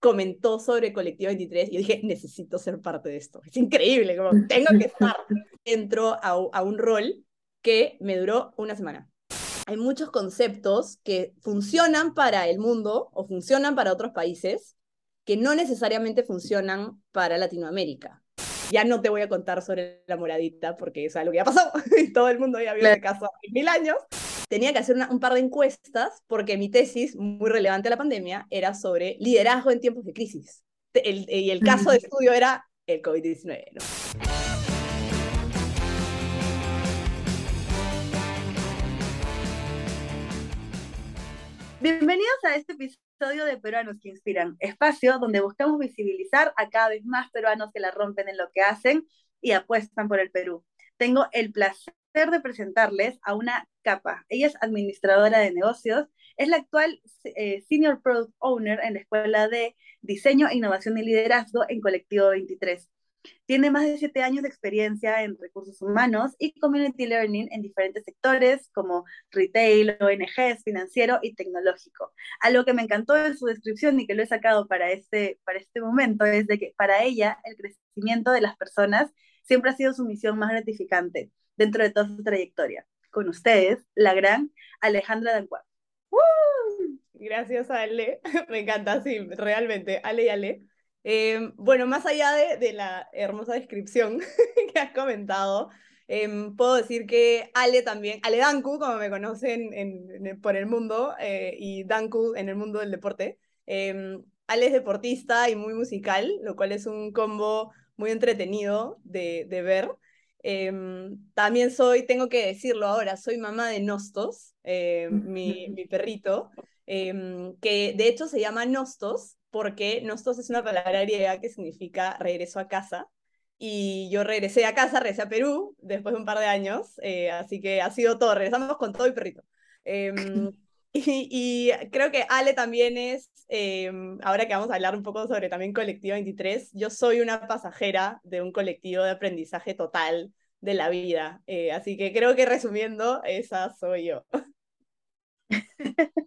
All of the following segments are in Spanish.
comentó sobre Colectivo 23 y yo dije, necesito ser parte de esto. Es increíble, como tengo que estar. Entro a, a un rol que me duró una semana. Hay muchos conceptos que funcionan para el mundo o funcionan para otros países que no necesariamente funcionan para Latinoamérica. Ya no te voy a contar sobre la moradita porque es algo que ya pasó y todo el mundo ya vio ese caso hace mil años. Tenía que hacer un par de encuestas porque mi tesis, muy relevante a la pandemia, era sobre liderazgo en tiempos de crisis. y el caso de estudio era el COVID-19. Bienvenidos a este episodio de Peruanos que Inspiran, espacio donde buscamos visibilizar a cada vez más peruanos que la rompen en lo que hacen y apuestan por el Perú. Tengo el placer de presentarles a una capa. Ella es administradora de negocios, es la actual eh, Senior Product Owner en la Escuela de Diseño, Innovación y Liderazgo en Colectivo 23. Tiene más de siete años de experiencia en recursos humanos y community learning en diferentes sectores como retail, ONGs, financiero y tecnológico. Algo que me encantó en su descripción y que lo he sacado para este, para este momento es de que para ella el crecimiento de las personas siempre ha sido su misión más gratificante dentro de toda su trayectoria. Con ustedes, la gran Alejandra Dancuar. Gracias, Ale. Me encanta, sí, realmente. Ale y Ale. Em, bueno, más allá de, la hermosa descripción que has comentado, em, puedo decir que Ale también, Ale Danku, como me conocen en, por el mundo, eh, y Danku en el mundo del deporte, em, Ale es deportista y muy musical, lo cual es un combo muy entretenido de, ver. También soy, tengo que decirlo ahora, soy mamá de Nostos, mi, mi, perrito, que de hecho se llama Nostos porque Nostos es una palabra griega que significa regreso a casa. Y yo regresé a casa, regresé a Perú después de un par de años, eh, así que ha sido todo, regresamos con todo y perrito. Y, creo que Ale también es, em, ahora que vamos a hablar un poco sobre también Colectivo 23, yo soy una pasajera de un colectivo de aprendizaje total de la vida. Eh, así que creo que resumiendo, esa soy yo.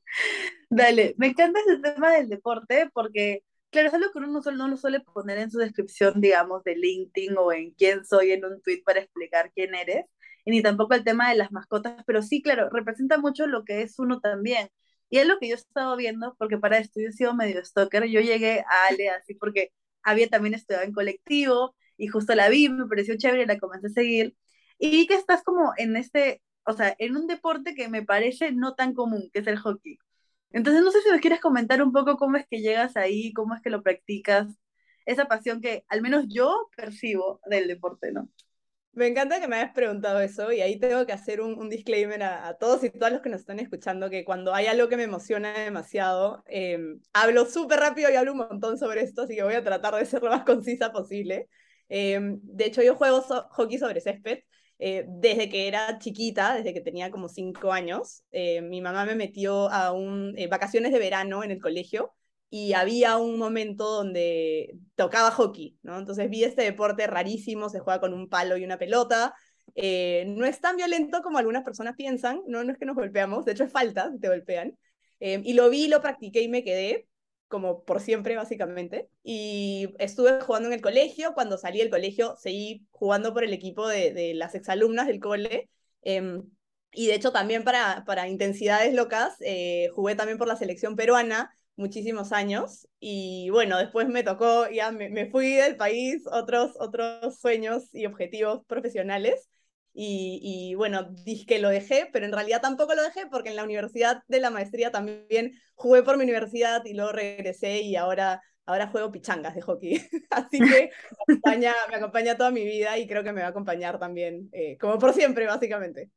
Dale, me encanta ese tema del deporte porque, claro, es algo que uno no, lo suele poner en su descripción, digamos, de LinkedIn o en quién soy en un tweet para explicar quién eres, ni tampoco el tema de las mascotas, pero sí, claro, representa mucho lo que es uno también. Y es lo que yo he estado viendo, porque para esto yo he sido medio stalker, yo llegué a Ale así porque había también estudiado en colectivo y justo la vi, me pareció chévere, la comencé a seguir. Y que estás como en este, o sea, en un deporte que me parece no tan común, que es el hockey. Entonces, no sé si nos quieres comentar un poco cómo es que llegas ahí, cómo es que lo practicas, esa pasión que al menos yo percibo del deporte, ¿no? Me encanta que me hayas preguntado eso y ahí tengo que hacer un, disclaimer a, todos y todas los que nos están escuchando que cuando hay algo que me emociona demasiado, em, hablo súper rápido y hablo un montón sobre esto, así que voy a tratar de ser lo más concisa posible. Em, de hecho, yo juego hockey sobre césped eh, desde que era chiquita, desde que tenía como cinco años, eh, mi mamá me metió a un, eh, vacaciones de verano en el colegio y había un momento donde tocaba hockey, ¿no? Entonces vi este deporte rarísimo, se juega con un palo y una pelota. no es tan violento como algunas personas piensan, no, no es que nos golpeamos, de hecho es falta, te golpean. y lo vi, lo practiqué y me quedé como por siempre, básicamente. Y estuve jugando en el colegio. Cuando salí del colegio, seguí jugando por el equipo de, de las exalumnas del cole. Em, y de hecho, también para, para intensidades locas, eh, jugué también por la selección peruana muchísimos años. Y bueno, después me tocó, ya me, me fui del país, otros, otros sueños y objetivos profesionales. Y, bueno, dije que lo dejé, pero en realidad tampoco lo dejé porque en la universidad de la maestría también jugué por mi universidad y luego regresé y ahora, ahora juego pichangas de hockey. Así que me acompaña, me toda mi vida y creo que me va a acompañar también, eh, como por siempre, básicamente.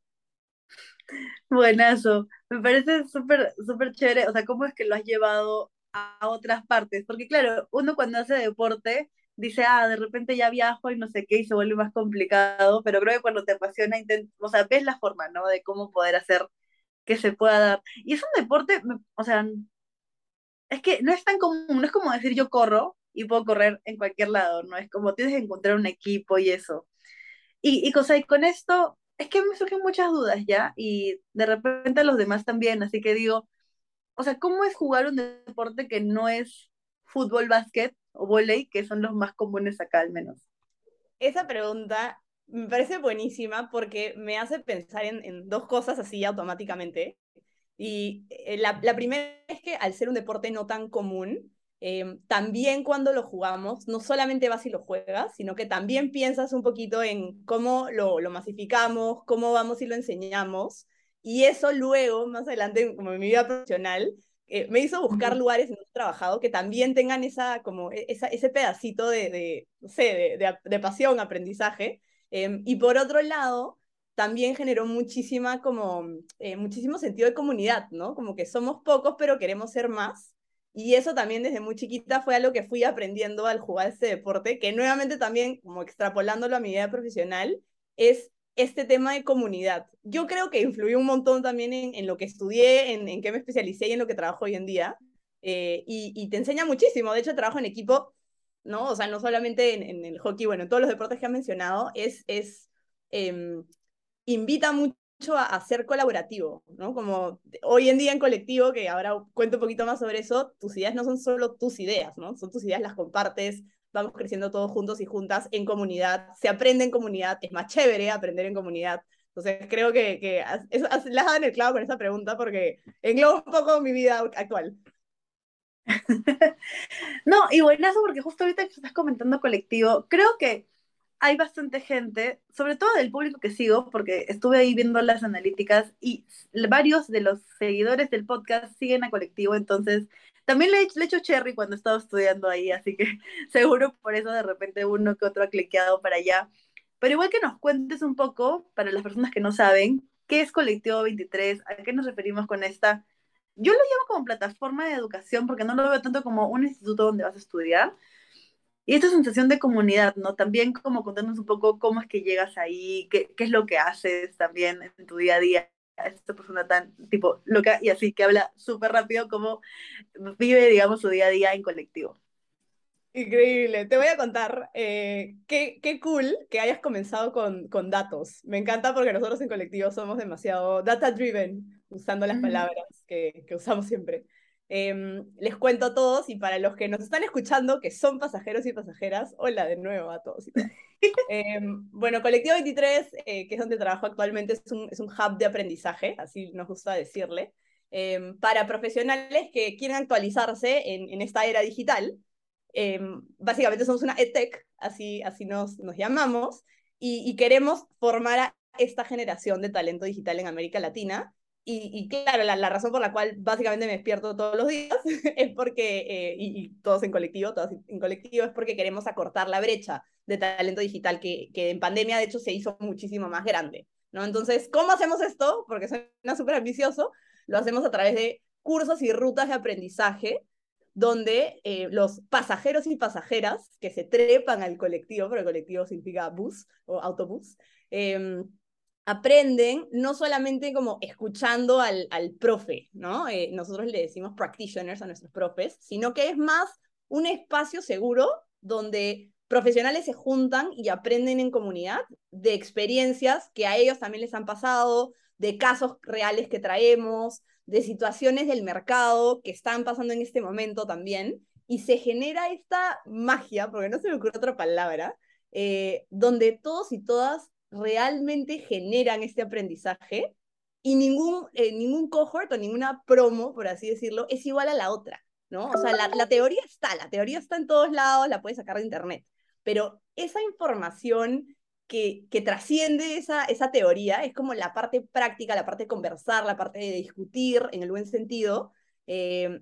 Buenazo, me parece súper, súper chévere, o sea, ¿cómo es que lo has llevado a otras partes? Porque claro, uno cuando hace deporte dice, ah, de repente ya viajo y no sé qué, y se vuelve más complicado, pero creo que cuando te apasiona, o sea, ves la forma, ¿no? De cómo poder hacer que se pueda dar. Y es un deporte, o sea, es que no es tan común, no es como decir yo corro y puedo correr en cualquier lado, ¿no? Es como tienes que encontrar un equipo y eso. Y, y, cosa, y con esto, es que me surgen muchas dudas ya, y de repente a los demás también, así que digo, o sea, ¿cómo es jugar un deporte que no es fútbol, básquet o volei, que son los más comunes acá al menos? Esa pregunta me parece buenísima porque me hace pensar en, en dos cosas así automáticamente. Y eh, la, la, primera es que al ser un deporte no tan común, eh, también cuando lo jugamos, no solamente vas y lo juegas, sino que también piensas un poquito en cómo lo, lo masificamos, cómo vamos y lo enseñamos. Y eso luego, más adelante, como en mi vida profesional, eh, me hizo buscar lugares en los que he trabajado que también tengan esa, como e, esa, ese pedacito de, de no sé, de, de, de pasión, aprendizaje. Eh, y por otro lado, también generó muchísima, como, eh, muchísimo sentido de comunidad, ¿no? Como que somos pocos, pero queremos ser más. Y eso también desde muy chiquita fue algo que fui aprendiendo al jugar este deporte, que nuevamente también, como extrapolándolo a mi vida profesional, es este tema de comunidad. Yo creo que influyó un montón también en, lo que estudié, en, en qué me especialicé y en lo que trabajo hoy en día. Eh, y, te enseña muchísimo. De hecho, trabajo en equipo, ¿no? O sea, no solamente en, en el hockey, bueno, en todos los deportes que han mencionado, es, es eh, invita mucho a, a, ser colaborativo, ¿no? Como hoy en día en colectivo, que ahora cuento un poquito más sobre eso, tus ideas no son solo tus ideas, ¿no? Son tus ideas, las compartes, vamos creciendo todos juntos y juntas en comunidad, se aprende en comunidad, es más chévere aprender en comunidad. Entonces creo que, que las dan el clavo con esa pregunta porque engloba un poco mi vida actual. no, y buenazo porque justo ahorita que estás comentando colectivo, creo que hay bastante gente, sobre todo del público que sigo, porque estuve ahí viendo las analíticas y varios de los seguidores del podcast siguen a colectivo, entonces también le, le echo cherry cuando estaba estudiando ahí, así que seguro por eso de repente uno que otro ha cliqueado para allá. Pero igual que nos cuentes un poco, para las personas que no saben, ¿qué es Colectivo 23? ¿A qué nos referimos con esta? Yo lo llamo como plataforma de educación porque no lo veo tanto como un instituto donde vas a estudiar, y esta sensación de comunidad, ¿no? También como contarnos un poco cómo es que llegas ahí, qué, qué es lo que haces también en tu día a día. Esta persona tan, tipo, loca y así, que habla súper rápido, cómo vive, digamos, su día a día en colectivo. Increíble. Te voy a contar eh, qué, qué cool que hayas comenzado con, con datos. Me encanta porque nosotros en colectivo somos demasiado data driven, usando las palabras que, que usamos siempre. Eh, les cuento a todos y para los que nos están escuchando, que son pasajeros y pasajeras, hola de nuevo a todos. eh, bueno, Colectivo 23, eh, que es donde trabajo actualmente, es un, es un hub de aprendizaje, así nos gusta decirle, eh, para profesionales que quieren actualizarse en, en esta era digital. Em, básicamente somos una EdTech, así, así nos, nos llamamos, y, y queremos formar a esta generación de talento digital en América Latina y, y, claro, la, la, razón por la cual básicamente me despierto todos los días es porque, eh, y, y, todos en colectivo, todos en colectivo, es porque queremos acortar la brecha de talento digital que, que en pandemia de hecho se hizo muchísimo más grande. ¿no? Entonces, ¿cómo hacemos esto? Porque suena súper ambicioso, lo hacemos a través de cursos y rutas de aprendizaje donde eh, los pasajeros y pasajeras que se trepan al colectivo, pero el colectivo significa bus o autobús, eh, aprenden no solamente como escuchando al, al profe, ¿no? Eh, nosotros le decimos practitioners a nuestros profes, sino que es más un espacio seguro donde profesionales se juntan y aprenden en comunidad de experiencias que a ellos también les han pasado, de casos reales que traemos, de situaciones del mercado que están pasando en este momento también, y se genera esta magia, porque no se me ocurre otra palabra, eh, donde todos y todas realmente generan este aprendizaje y ningún, eh, ningún cohort o ninguna promo, por así decirlo, es igual a la otra, ¿no? O sea, la, la teoría está, la teoría está en todos lados, la puedes sacar de internet, pero esa información que, que trasciende esa, esa teoría es como la parte práctica, la parte de conversar, la parte de discutir en el buen sentido, eh,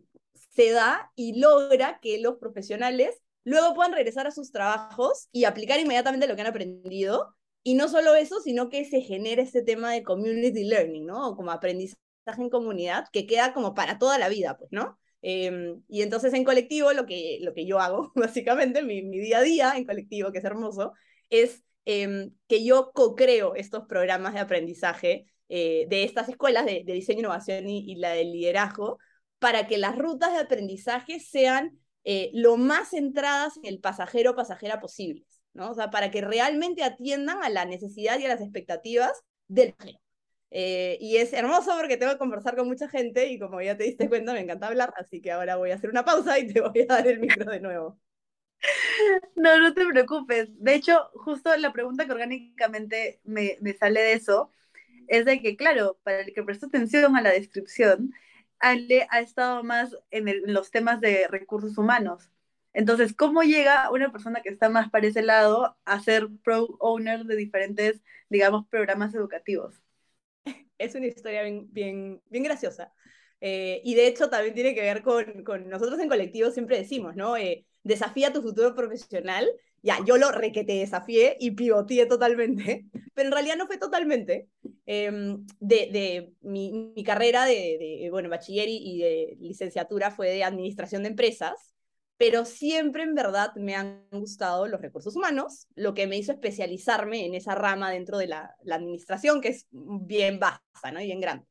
se da y logra que los profesionales luego puedan regresar a sus trabajos y aplicar inmediatamente lo que han aprendido y no solo eso, sino que se genera este tema de community learning, ¿no? O como aprendizaje en comunidad que queda como para toda la vida, pues, ¿no? Eh, y entonces en colectivo lo que, lo que yo hago, básicamente, mi, día a día en colectivo, que es hermoso, es eh, que yo co-creo estos programas de aprendizaje eh, de estas escuelas de, diseño, innovación y, la de liderazgo para que las rutas de aprendizaje sean eh, lo más centradas en el pasajero o pasajera posibles. ¿No? O sea, para que realmente atiendan a la necesidad y a las expectativas del. Eh, y es hermoso porque tengo que conversar con mucha gente y como ya te diste cuenta, me encanta hablar, así que ahora voy a hacer una pausa y te voy a dar el micro de nuevo. No, no te preocupes. De hecho, justo la pregunta que orgánicamente me, me sale de eso es de que, claro, para el que prestó atención a la descripción, Ale ha estado más en, los temas de recursos humanos. Entonces, ¿cómo llega una persona que está más para ese lado a ser pro owner de diferentes, digamos, programas educativos? Es una historia bien, bien, bien graciosa. Eh, y de hecho también tiene que ver con, con nosotros en colectivo siempre decimos, ¿no? Eh, desafía tu futuro profesional. Ya, yo lo requete desafié y pivoteé totalmente, pero en realidad no fue totalmente. Em, de, de mi, carrera de, de, bueno, bachiller y de licenciatura fue de administración de empresas, pero siempre en verdad me han gustado los recursos humanos, lo que me hizo especializarme en esa rama dentro de la, administración, que es bien vasta, ¿no? Y bien grande.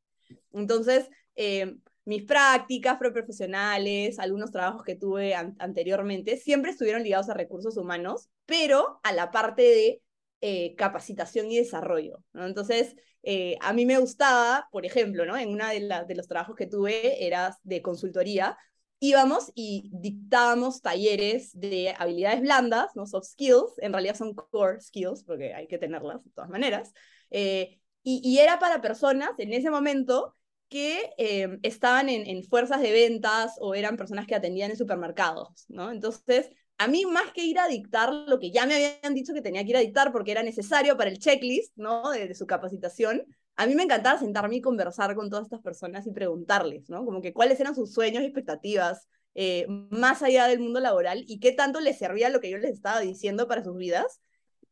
Entonces, eh, mis prácticas profesionales, algunos trabajos que tuve anteriormente, siempre estuvieron ligados a recursos humanos, pero a la parte de eh, capacitación y desarrollo. Entonces, eh, a mí me gustaba, por ejemplo, ¿no? en uno de, de los trabajos que tuve era de consultoría, íbamos y dictábamos talleres de habilidades blandas, ¿no? soft skills, en realidad son core skills, porque hay que tenerlas de todas maneras, eh, y, y, era para personas en ese momento que eh, estaban en, en, fuerzas de ventas o eran personas que atendían en supermercados, ¿no? Entonces, a mí más que ir a dictar lo que ya me habían dicho que tenía que ir a dictar porque era necesario para el checklist, ¿no? De, de su capacitación, a mí me encantaba sentarme y conversar con todas estas personas y preguntarles, ¿no? Como que cuáles eran sus sueños y expectativas eh, más allá del mundo laboral y qué tanto les servía lo que yo les estaba diciendo para sus vidas.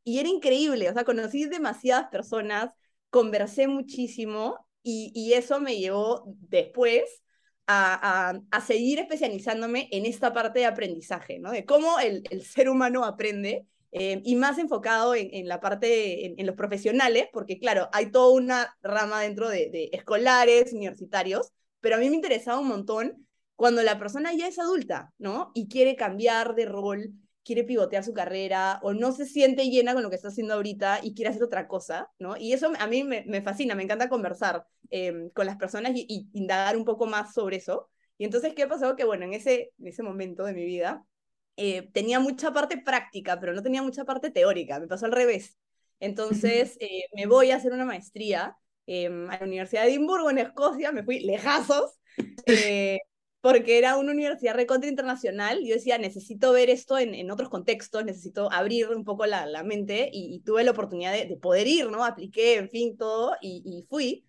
Y era increíble, o sea, conocí demasiadas personas, conversé muchísimo y, eso me llevó después a, a, seguir especializándome en esta parte de aprendizaje, ¿no? De cómo el, el ser humano aprende eh, y más enfocado en, la parte, en, en, los profesionales, porque claro, hay toda una rama dentro de, de, escolares, universitarios, pero a mí me interesaba un montón cuando la persona ya es adulta, ¿no? Y quiere cambiar de rol, quiere pivotear su carrera o no se siente llena con lo que está haciendo ahorita y quiere hacer otra cosa, ¿no? Y eso a mí me, me fascina, me encanta conversar eh, con las personas y, y, indagar un poco más sobre eso. Y entonces, ¿qué pasó? Que bueno, en ese, en ese momento de mi vida eh, tenía mucha parte práctica, pero no tenía mucha parte teórica, me pasó al revés. Entonces eh, me voy a hacer una maestría eh, a la Universidad de Edimburgo, en Escocia, me fui lejazos, eh, porque era una universidad recontra internacional. Yo decía, necesito ver esto en, en otros contextos, necesito abrir un poco la, la mente y, y, tuve la oportunidad de, de, poder ir, ¿no? Apliqué, en fin, todo y, y, fui.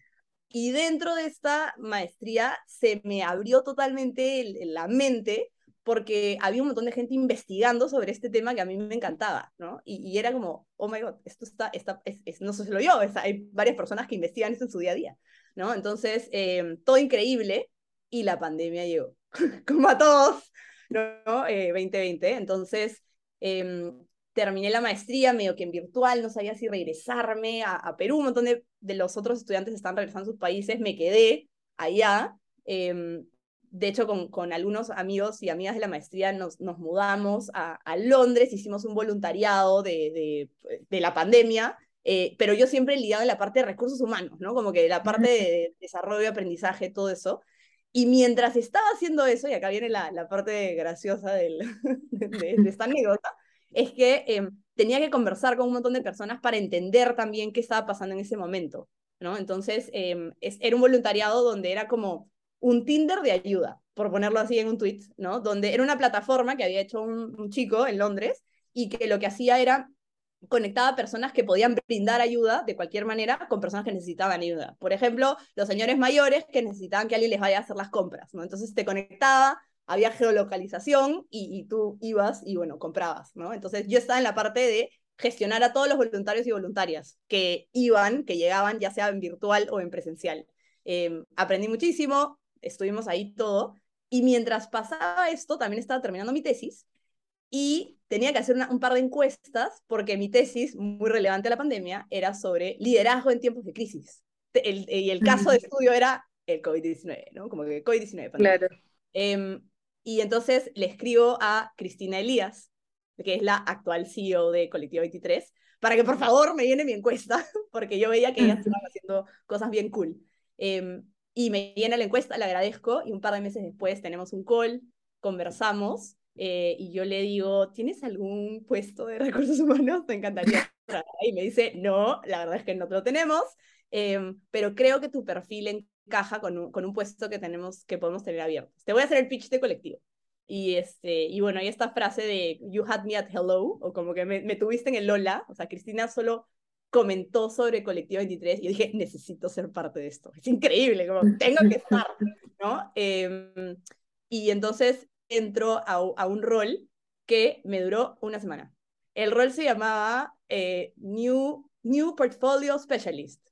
Y dentro de esta maestría se me abrió totalmente el, la mente porque había un montón de gente investigando sobre este tema que a mí me encantaba, ¿no? Y, y era como, oh my god, esto está, está es, es, no solo yo, es, hay varias personas que investigan esto en su día a día, ¿no? Entonces, eh, todo increíble y la pandemia llegó, como a todos, ¿no? Eh, 2020, entonces eh, terminé la maestría medio que en virtual, no sabía si regresarme a, a Perú, un montón de, de, los otros estudiantes están regresando a sus países, me quedé allá. Eh, de hecho, con, con, algunos amigos y amigas de la maestría nos, nos mudamos a, a, Londres, hicimos un voluntariado de, de, de la pandemia, eh, pero yo siempre ligado en la parte de recursos humanos, ¿no? Como que la parte de desarrollo, aprendizaje, todo eso. Y mientras estaba haciendo eso, y acá viene la, la parte graciosa del, de, de, esta anécdota, es que eh, tenía que conversar con un montón de personas para entender también qué estaba pasando en ese momento, ¿no? Entonces, eh, es, era un voluntariado donde era como un Tinder de ayuda, por ponerlo así en un tweet, ¿no? Donde era una plataforma que había hecho un, un chico en Londres y que lo que hacía era conectaba a personas que podían brindar ayuda de cualquier manera con personas que necesitaban ayuda. Por ejemplo, los señores mayores que necesitaban que alguien les vaya a hacer las compras, ¿no? Entonces te conectaba, había geolocalización y, y tú ibas y, bueno, comprabas, ¿no? Entonces yo estaba en la parte de gestionar a todos los voluntarios y voluntarias que iban, que llegaban, ya sea en virtual o en presencial. Eh, aprendí muchísimo, estuvimos ahí todo. Y mientras pasaba esto, también estaba terminando mi tesis y tenía que hacer una, un par de encuestas porque mi tesis, muy relevante a la pandemia, era sobre liderazgo en tiempos de crisis. El, y el caso de estudio era el COVID-19, ¿no? Como que COVID-19. Claro. Eh, y entonces le escribo a Cristina Elías, que es la actual CEO de Colectivo 23, para que por favor me llene mi encuesta, porque yo veía que ellas estaban haciendo cosas bien cool. Em, y me llena la encuesta, le agradezco, y un par de meses después tenemos un call, conversamos, eh, y yo le digo, ¿tienes algún puesto de recursos humanos? Me encantaría. Y me dice, no, la verdad es que no lo tenemos, em, pero creo que tu perfil encaja con un, con un puesto que tenemos, que podemos tener abierto. Te voy a hacer el pitch de colectivo. Y, este, y bueno, hay esta frase de You had me at hello, o como que me, me tuviste en el Lola. O sea, Cristina solo comentó sobre Colectivo 23 y yo dije, necesito ser parte de esto. Es increíble, como tengo que estar, ¿no? Em, y entonces entro a, a, un rol que me duró una semana. El rol se llamaba eh, New, New Portfolio Specialist.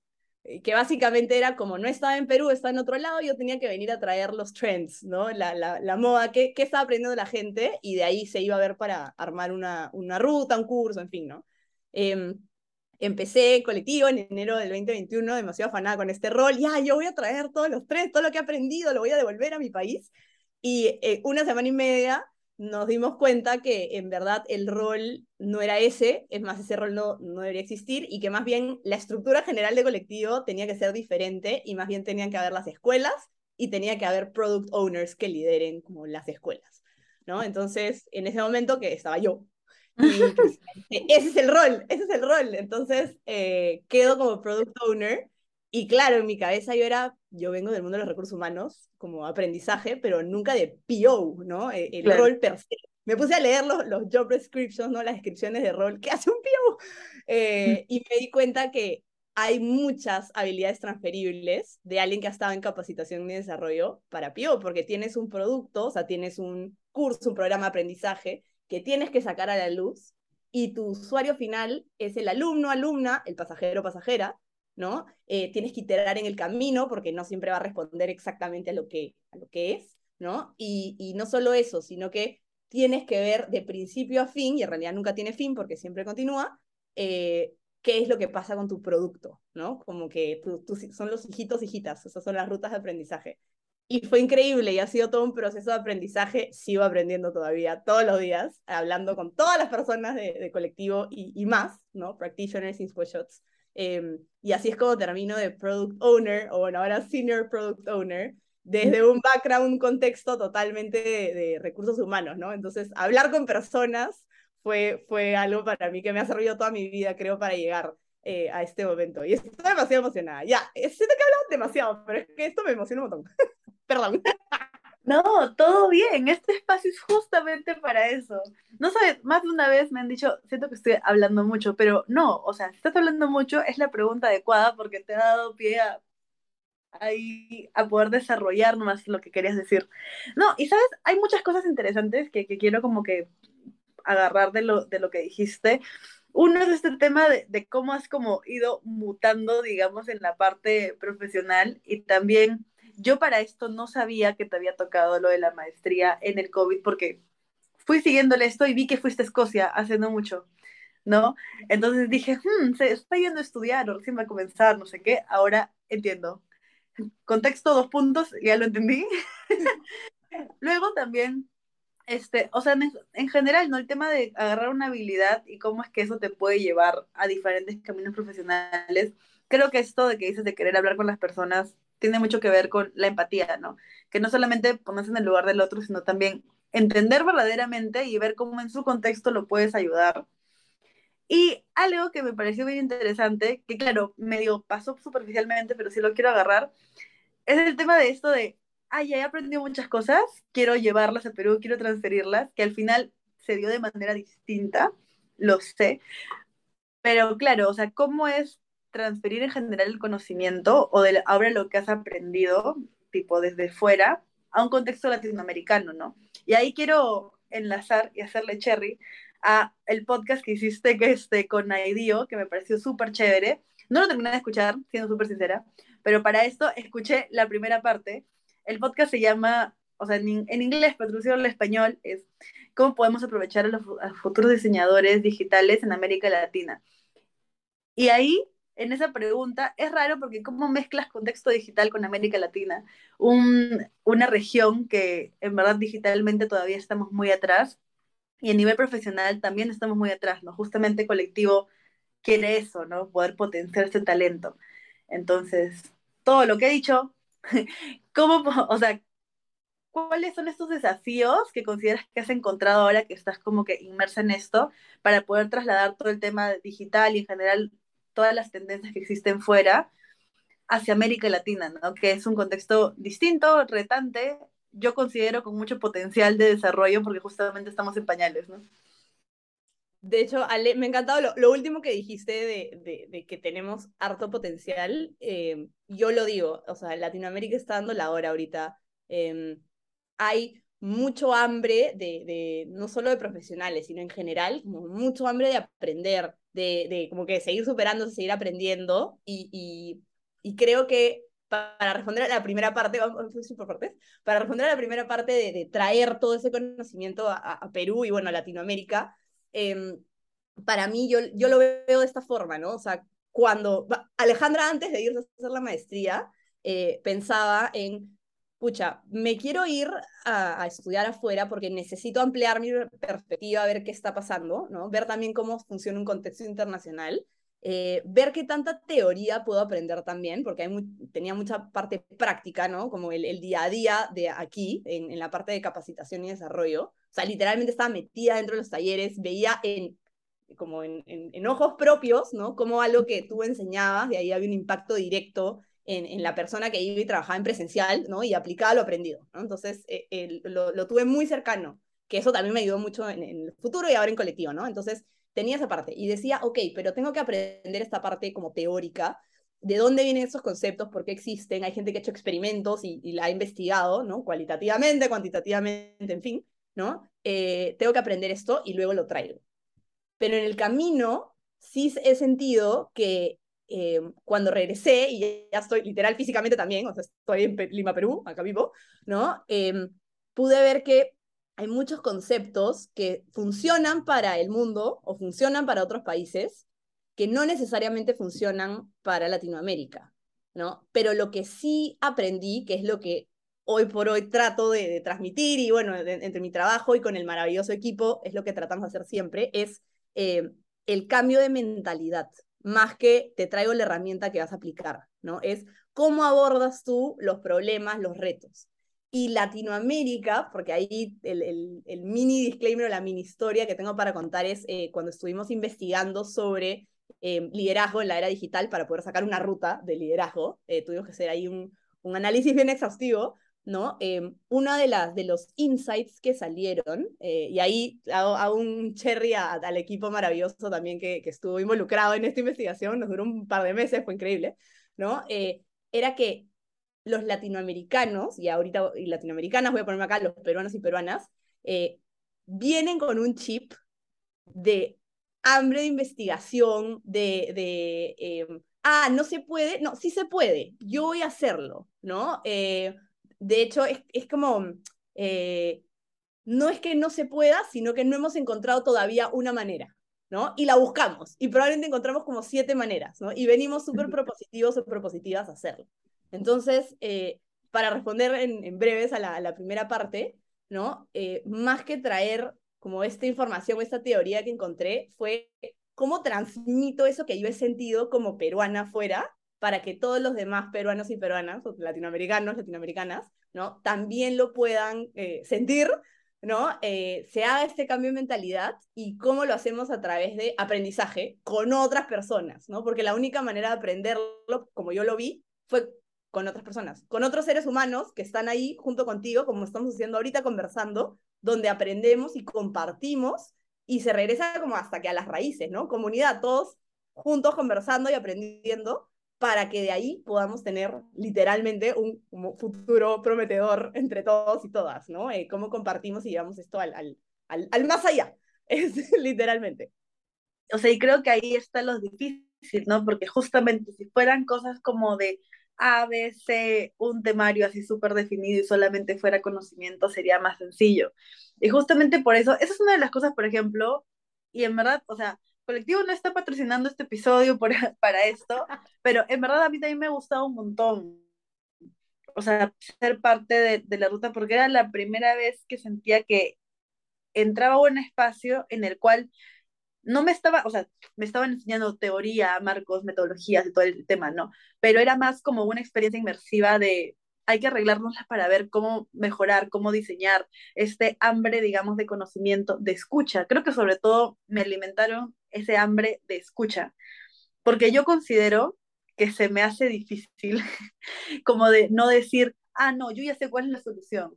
Eh, que básicamente era como no estaba en Perú, estaba en otro lado, yo tenía que venir a traer los trends, ¿no? La, la, la moda, qué, qué estaba aprendiendo la gente, y de ahí se iba a ver para armar una, una ruta, un curso, en fin, ¿no? Eh, empecé colectivo en enero del 2021, demasiado afanada con este rol, ya, yo voy a traer todos los trends, todo lo que he aprendido, lo voy a devolver a mi país, y eh, una semana y media nos dimos cuenta que en verdad el rol no era ese, es más, ese rol no, no debería existir y que más bien la estructura general de colectivo tenía que ser diferente y más bien tenían que haber las escuelas y tenía que haber product owners que lideren como las escuelas, ¿no? Entonces, en ese momento que estaba yo, ese es el rol, ese es el rol, entonces eh, quedo como product owner y claro, en mi cabeza yo era, yo vengo del mundo de los recursos humanos como aprendizaje, pero nunca de PO, ¿no? E, el, rol per se. Me puse a leer los, los, job descriptions, ¿no? Las descripciones de rol. ¿Qué hace un PO? Eh, y me di cuenta que hay muchas habilidades transferibles de alguien que ha estado en capacitación y desarrollo para PO, porque tienes un producto, o sea, tienes un curso, un programa de aprendizaje que tienes que sacar a la luz y tu usuario final es el alumno, alumna, el pasajero, pasajera, ¿no? Eh, tienes que iterar en el camino porque no siempre va a responder exactamente a lo que, a lo que es, ¿no? Y, y no solo eso, sino que tienes que ver de principio a fin, y en realidad nunca tiene fin porque siempre continúa, eh, qué es lo que pasa con tu producto, ¿no? Como que tú, son los hijitos, hijitas, esas son las rutas de aprendizaje. Y fue increíble y ha sido todo un proceso de aprendizaje. Sigo aprendiendo todavía todos los días, hablando con todas las personas de, de colectivo y, y, más, ¿no? Practitioners, Inspo Shots. Eh, y así es como termino de Product Owner, o bueno, ahora Senior Product Owner, desde un background, un contexto totalmente de, de, recursos humanos, ¿no? Entonces, hablar con personas fue, fue algo para mí que me ha servido toda mi vida, creo, para llegar eh, a este momento. Y estoy demasiado emocionada. Ya, siento que he demasiado, pero es que esto me emociona un montón. Perdón. No, todo bien. Este espacio es justamente para eso. No sabes, más de una vez me han dicho, siento que estoy hablando mucho, pero no, o sea, si estás hablando mucho es la pregunta adecuada porque te ha dado pie a, a poder desarrollar más lo que querías decir. No, y sabes, hay muchas cosas interesantes que, que quiero como que agarrar de lo, de lo que dijiste. Uno es este tema de, de cómo has como ido mutando, digamos, en la parte profesional y también yo para esto no sabía que te había tocado lo de la maestría en el COVID porque fui siguiéndole esto y vi que fuiste a Escocia hace no mucho, ¿no? Entonces dije, hmm, se está yendo a estudiar o recién va a comenzar, no sé qué, ahora entiendo. Contexto, dos puntos, ya lo entendí. Luego también, este, o sea, en, en, general, ¿no? El tema de agarrar una habilidad y cómo es que eso te puede llevar a diferentes caminos profesionales. Creo que esto de que dices de querer hablar con las personas tiene mucho que ver con la empatía, ¿no? Que no solamente ponerse en el lugar del otro, sino también entender verdaderamente y ver cómo en su contexto lo puedes ayudar. Y algo que me pareció bien interesante, que claro, medio pasó superficialmente, pero sí lo quiero agarrar, es el tema de esto de, ay, ya he aprendido muchas cosas, quiero llevarlas a Perú, quiero transferirlas, que al final se dio de manera distinta, lo sé, pero claro, o sea, ¿cómo es transferir en general el conocimiento o de ahora lo que has aprendido, tipo desde fuera, a un contexto latinoamericano, ¿no? Y ahí quiero enlazar y hacerle cherry a el podcast que hiciste que este, con Aidio, que me pareció súper chévere. No lo terminé de escuchar, siendo súper sincera, pero para esto escuché la primera parte. El podcast se llama, o sea, en, en inglés, pero traducido al español, es cómo podemos aprovechar a los, a futuros diseñadores digitales en América Latina. Y ahí en esa pregunta es raro porque cómo mezclas contexto digital con América Latina, un, una región que en verdad digitalmente todavía estamos muy atrás y a nivel profesional también estamos muy atrás, ¿no? Justamente colectivo quiere eso, ¿no? Poder potenciar este talento. Entonces, todo lo que he dicho, ¿cómo, o sea, cuáles son estos desafíos que consideras que has encontrado ahora que estás como que inmersa en esto para poder trasladar todo el tema digital y en general todas las tendencias que existen fuera hacia América Latina, ¿no? Que es un contexto distinto, retante, yo considero con mucho potencial de desarrollo porque justamente estamos en pañales, ¿no? De hecho, Ale, me ha encantado lo, último que dijiste de, de, que tenemos harto potencial. Eh, yo lo digo, o sea, Latinoamérica está dando la hora ahorita. Em, hay mucho hambre de, de, no solo de profesionales, sino en general, como mucho hambre de aprender, de, de como que seguir superándose, seguir aprendiendo. Y, y, y creo que para responder a la primera parte, vamos por partes, para responder a la primera parte de, de traer todo ese conocimiento a, Perú y bueno, a Latinoamérica, eh, para mí yo, yo lo veo de esta forma, ¿no? O sea, cuando Alejandra antes de irse a hacer la maestría, eh, pensaba en, pucha, me quiero ir a, a, estudiar afuera porque necesito ampliar mi perspectiva, ver qué está pasando, ¿no? Ver también cómo funciona un contexto internacional. Eh, ver qué tanta teoría puedo aprender también, porque hay tenía mucha parte práctica, ¿no? Como el, el día a día de aquí, en, en, la parte de capacitación y desarrollo. O sea, literalmente estaba metida dentro de los talleres, veía en como en, en, en, ojos propios, ¿no? Como algo que tú enseñabas, de ahí había un impacto directo en, en, la persona que iba y trabajaba en presencial, ¿no? Y aplicaba lo aprendido, ¿no? Entonces, eh, el, lo, lo, tuve muy cercano, que eso también me ayudó mucho en, en, el futuro y ahora en colectivo, ¿no? Entonces, tenía esa parte y decía, ok, pero tengo que aprender esta parte como teórica, de dónde vienen esos conceptos, por qué existen, hay gente que ha hecho experimentos y, y la ha investigado, ¿no? Cualitativamente, cuantitativamente, en fin, ¿no? Eh, tengo que aprender esto y luego lo traigo. Pero en el camino sí he sentido que eh, cuando regresé, y ya estoy literal físicamente también, o sea, estoy en Lima, Perú, acá vivo, ¿no? Eh, pude ver que hay muchos conceptos que funcionan para el mundo o funcionan para otros países que no necesariamente funcionan para Latinoamérica, ¿no? Pero lo que sí aprendí, que es lo que hoy por hoy trato de, de transmitir y bueno, de, entre mi trabajo y con el maravilloso equipo, es lo que tratamos de hacer siempre, es eh, el cambio de mentalidad, más que te traigo la herramienta que vas a aplicar, ¿no? Es cómo abordas tú los problemas, los retos. Y Latinoamérica, porque ahí el, el, mini disclaimer o la mini historia que tengo para contar es eh, cuando estuvimos investigando sobre eh, liderazgo en la era digital para poder sacar una ruta de liderazgo, eh, tuvimos que hacer ahí un, un análisis bien exhaustivo ¿no? Eh, una de, las, de los insights que salieron, eh, y ahí hago, un cherry al equipo maravilloso también que, que, estuvo involucrado en esta investigación, nos duró un par de meses, fue increíble, ¿no? Eh, era que los latinoamericanos, y ahorita y latinoamericanas, voy a ponerme acá, los peruanos y peruanas, eh, vienen con un chip de hambre de investigación, de, de eh, ah, no se puede, no, sí se puede, yo voy a hacerlo, ¿no? De hecho, es, es como, eh, no es que no se pueda, sino que no hemos encontrado todavía una manera, ¿no? Y la buscamos, y probablemente encontramos como siete maneras, ¿no? Y venimos súper propositivos o propositivas a hacerlo. Entonces, eh, para responder en, en breves a la, a la, primera parte, ¿no? Eh, más que traer como esta información, esta teoría que encontré, fue cómo transmito eso que yo he sentido como peruana afuera para que todos los demás peruanos y peruanas, o latinoamericanos, latinoamericanas, ¿no? También lo puedan eh, sentir, ¿no? Eh, se haga este cambio de mentalidad y cómo lo hacemos a través de aprendizaje con otras personas, ¿no? Porque la única manera de aprenderlo, como yo lo vi, fue con otras personas, con otros seres humanos que están ahí junto contigo, como estamos haciendo ahorita conversando, donde aprendemos y compartimos y se regresa como hasta que a las raíces, ¿no? Comunidad, todos juntos conversando y aprendiendo para que de ahí podamos tener literalmente un, futuro prometedor entre todos y todas, ¿no? Eh, cómo compartimos y llevamos esto al, al, al, al más allá, es literalmente. O sea, y creo que ahí está lo difícil, ¿no? Porque justamente si fueran cosas como de A, B, C, un temario así súper definido y solamente fuera conocimiento, sería más sencillo. Y justamente por eso, esa es una de las cosas, por ejemplo, y en verdad, o sea, colectivo no está patrocinando este episodio por, para esto, pero en verdad a mí también me ha gustado un montón. O sea, ser parte de, de la ruta, porque era la primera vez que sentía que entraba a un espacio en el cual no me estaba, o sea, me estaban enseñando teoría, marcos, metodologías y todo el tema, ¿no? Pero era más como una experiencia inmersiva de hay que arreglárnoslas para ver cómo mejorar, cómo diseñar este hambre, digamos, de conocimiento, de escucha. Creo que sobre todo me alimentaron ese hambre de escucha, porque yo considero que se me hace difícil como de no decir, ah, no, yo ya sé cuál es la solución.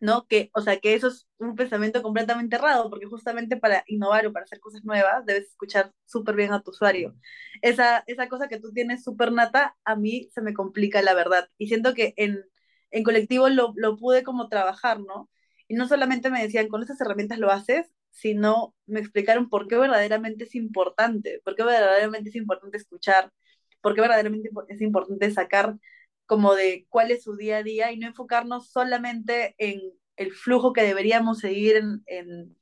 ¿No? Que, o sea, que eso es un pensamiento completamente errado, porque justamente para innovar o para hacer cosas nuevas debes escuchar súper bien a tu usuario. Esa, esa cosa que tú tienes súper nata, a mí se me complica la verdad. Y siento que en, en colectivo lo, lo pude como trabajar, ¿no? Y no solamente me decían, con esas herramientas lo haces, sino me explicaron por qué verdaderamente es importante, por qué verdaderamente es importante escuchar, por qué verdaderamente es importante sacar como de cuál es su día a día y no enfocarnos solamente en el flujo que deberíamos seguir en, en,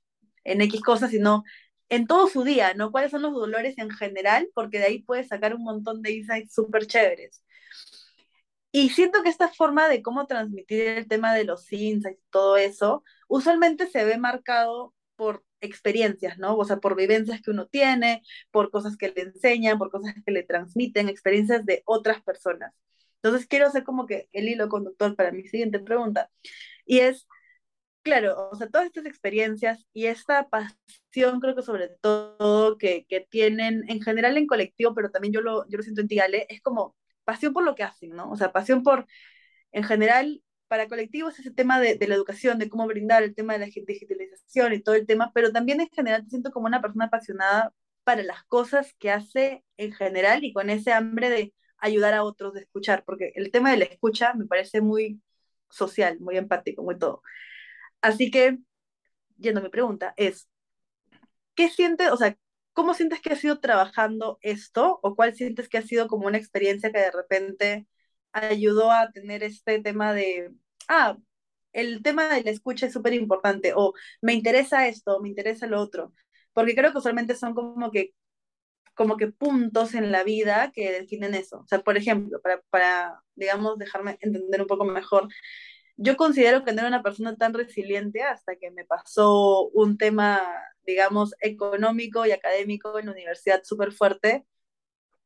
en X cosas, sino en todo su día, ¿no? ¿Cuáles son los dolores en general? Porque de ahí puedes sacar un montón de insights súper chéveres. Y siento que esta forma de cómo transmitir el tema de los insights y todo eso, usualmente se ve marcado por experiencias, ¿no? O sea, por vivencias que uno tiene, por cosas que le enseñan, por cosas que le transmiten, experiencias de otras personas. Entonces quiero hacer como que el hilo conductor para mi siguiente pregunta. Y es, claro, o sea, todas estas experiencias y esta pasión, creo que sobre todo que, que tienen en general en colectivo, pero también yo lo, yo lo siento en Tigale, es como pasión por lo que hacen, ¿no? O sea, pasión por, en general, para colectivos ese tema de, de, la educación, de cómo brindar el tema de la digitalización y todo el tema, pero también en general te siento como una persona apasionada para las cosas que hace en general y con ese hambre de ayudar a otros de escuchar, porque el tema de la escucha me parece muy social, muy empático, muy todo. Así que, yendo a mi pregunta, es, ¿qué sientes, o sea, cómo sientes que has ido trabajando esto o cuál sientes que ha sido como una experiencia que de repente ayudó a tener este tema de, ah, el tema de la escucha es súper importante o me interesa esto, me interesa lo otro, porque creo que usualmente son como que como que puntos en la vida que definen eso. O sea, por ejemplo, para, para, digamos, dejarme entender un poco mejor, yo considero que no era una persona tan resiliente hasta que me pasó un tema, digamos, económico y académico en la universidad súper fuerte,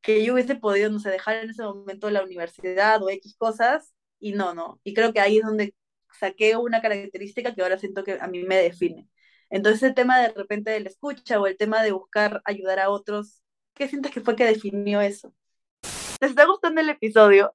que yo hubiese podido, no sé, dejar en ese momento la universidad o X cosas, y no, no. Y creo que ahí es donde saqué una característica que ahora siento que a mí me define. Entonces el tema de repente de la escucha o el tema de buscar ayudar a otros ¿Qué sientes que fue que definió eso? ¿Te está gustando el episodio?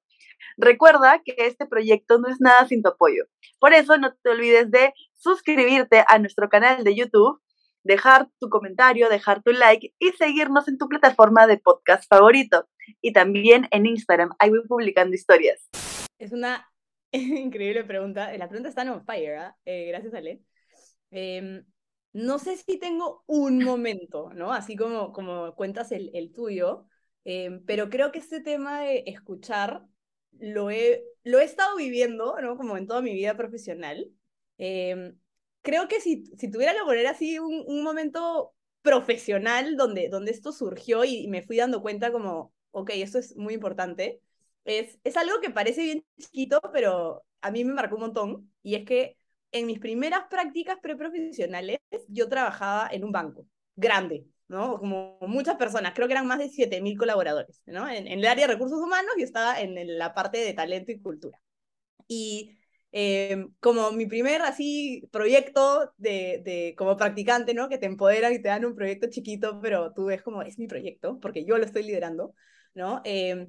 Recuerda que este proyecto no es nada sin tu apoyo. Por eso no te olvides de suscribirte a nuestro canal de YouTube, dejar tu comentario, dejar tu like y seguirnos en tu plataforma de podcast favorito. Y también en Instagram, ahí voy publicando historias. Es una increíble pregunta. La pregunta está en fire, ¿eh? eh gracias, Ale. Eh, no sé si tengo un momento, ¿no? Así como, como cuentas el, el tuyo, em, pero creo que este tema de escuchar lo he, lo he estado viviendo, ¿no? Como en toda mi vida profesional. Em, creo que si, si tuviera que poner así un, un, momento profesional donde, donde esto surgió y me fui dando cuenta como, ok, esto es muy importante, es, es algo que parece bien chiquito, pero a mí me marcó un montón, y es que en mis primeras prácticas preprofesionales, yo trabajaba en un banco grande, ¿no? Como muchas personas, creo que eran más de 7.000 colaboradores, ¿no? En, en, el área de recursos humanos y estaba en, la parte de talento y cultura. Y eh, como mi primer así proyecto de, de, como practicante, ¿no? Que te empoderan y te dan un proyecto chiquito, pero tú ves como es mi proyecto, porque yo lo estoy liderando, ¿no? Eh,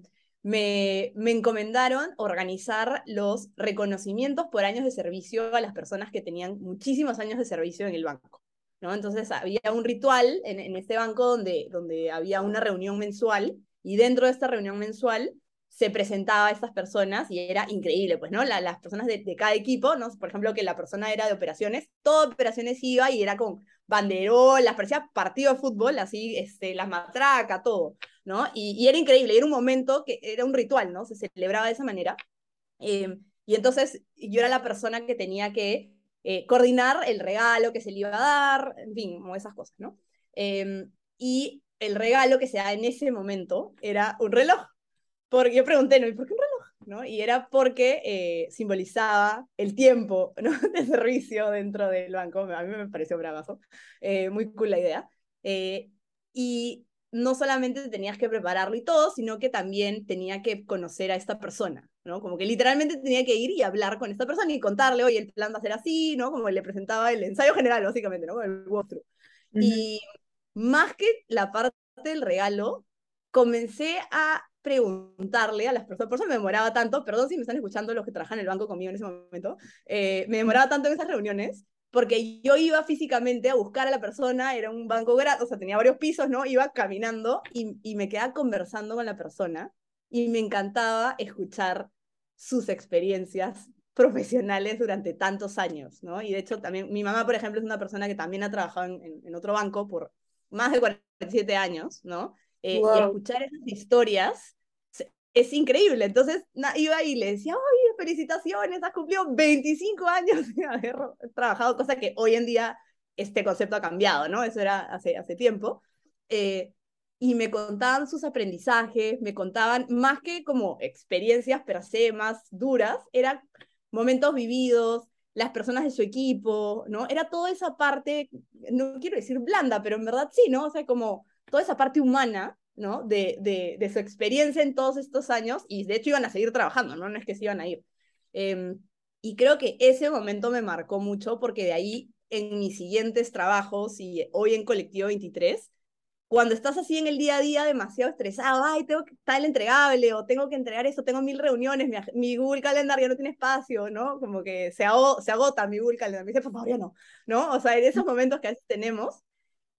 me, me encomendaron organizar los reconocimientos por años de servicio a las personas que tenían muchísimos años de servicio en el banco. ¿no? Entonces había un ritual en, en este banco donde, donde había una reunión mensual y dentro de esta reunión mensual se presentaba a estas personas y era increíble, pues, ¿no? La, las personas de, de, cada equipo, ¿no? Por ejemplo, que la persona era de operaciones, todas operaciones iba y era con banderolas, parecía partido de fútbol, así, este, las matracas, todo, ¿no? Y, era increíble, era un momento que era un ritual, ¿no? Se celebraba de esa manera. Eh, y entonces yo era la persona que tenía que eh, coordinar el regalo que se le iba a dar, en fin, como esas cosas, ¿no? Eh, y el regalo que se da en ese momento era un reloj. Porque yo pregunté, ¿no? ¿y por qué un reloj? ¿no? Y era porque eh, simbolizaba el tiempo ¿no? de servicio dentro del banco. A mí me pareció bravazo, eh, muy cool la idea. Eh, y no solamente tenías que prepararlo y todo, sino que también tenía que conocer a esta persona, ¿no? Como que literalmente tenía que ir y hablar con esta persona y contarle, oye, el plan va a ser así, ¿no? Como le presentaba el ensayo general, básicamente, ¿no? El walkthrough. Y más que la parte del regalo, comencé a preguntarle a las personas, por eso me demoraba tanto, perdón si me están escuchando los que trabajan en el banco conmigo en ese momento, eh, me demoraba tanto en esas reuniones, porque yo iba físicamente a buscar a la persona, era un banco gratis, o sea, tenía varios pisos, ¿no? Iba caminando y, y me quedaba conversando con la persona y me encantaba escuchar sus experiencias profesionales durante tantos años, ¿no? Y de hecho también mi mamá, por ejemplo, es una persona que también ha trabajado en, en, otro banco por más de 47 años, ¿no? Eh, Y escuchar esas historias es increíble. Entonces iba y le decía, oye, felicitaciones, has cumplido 25 años de trabajado, cosa que hoy en día este concepto ha cambiado, ¿no? Eso era hace, hace tiempo. Eh, y me contaban sus aprendizajes, me contaban más que como experiencias per se más duras, eran momentos vividos, las personas de su equipo, ¿no? Era toda esa parte, no quiero decir blanda, pero en verdad sí, ¿no? O sea, como toda esa parte humana ¿no? De, de, de, su experiencia en todos estos años y de hecho iban a seguir trabajando, no, no es que se iban a ir. Eh, y creo que ese momento me marcó mucho porque de ahí en mis siguientes trabajos y hoy en Colectivo 23, cuando estás así en el día a día demasiado estresado, ay, tengo que estar el entregable o tengo que entregar esto, tengo mil reuniones, mi, mi Google Calendar ya no tiene espacio, ¿no? Como que se, ago, se agota mi Google Calendar, me dice, por favor, ya no, ¿no? O sea, en esos momentos que tenemos,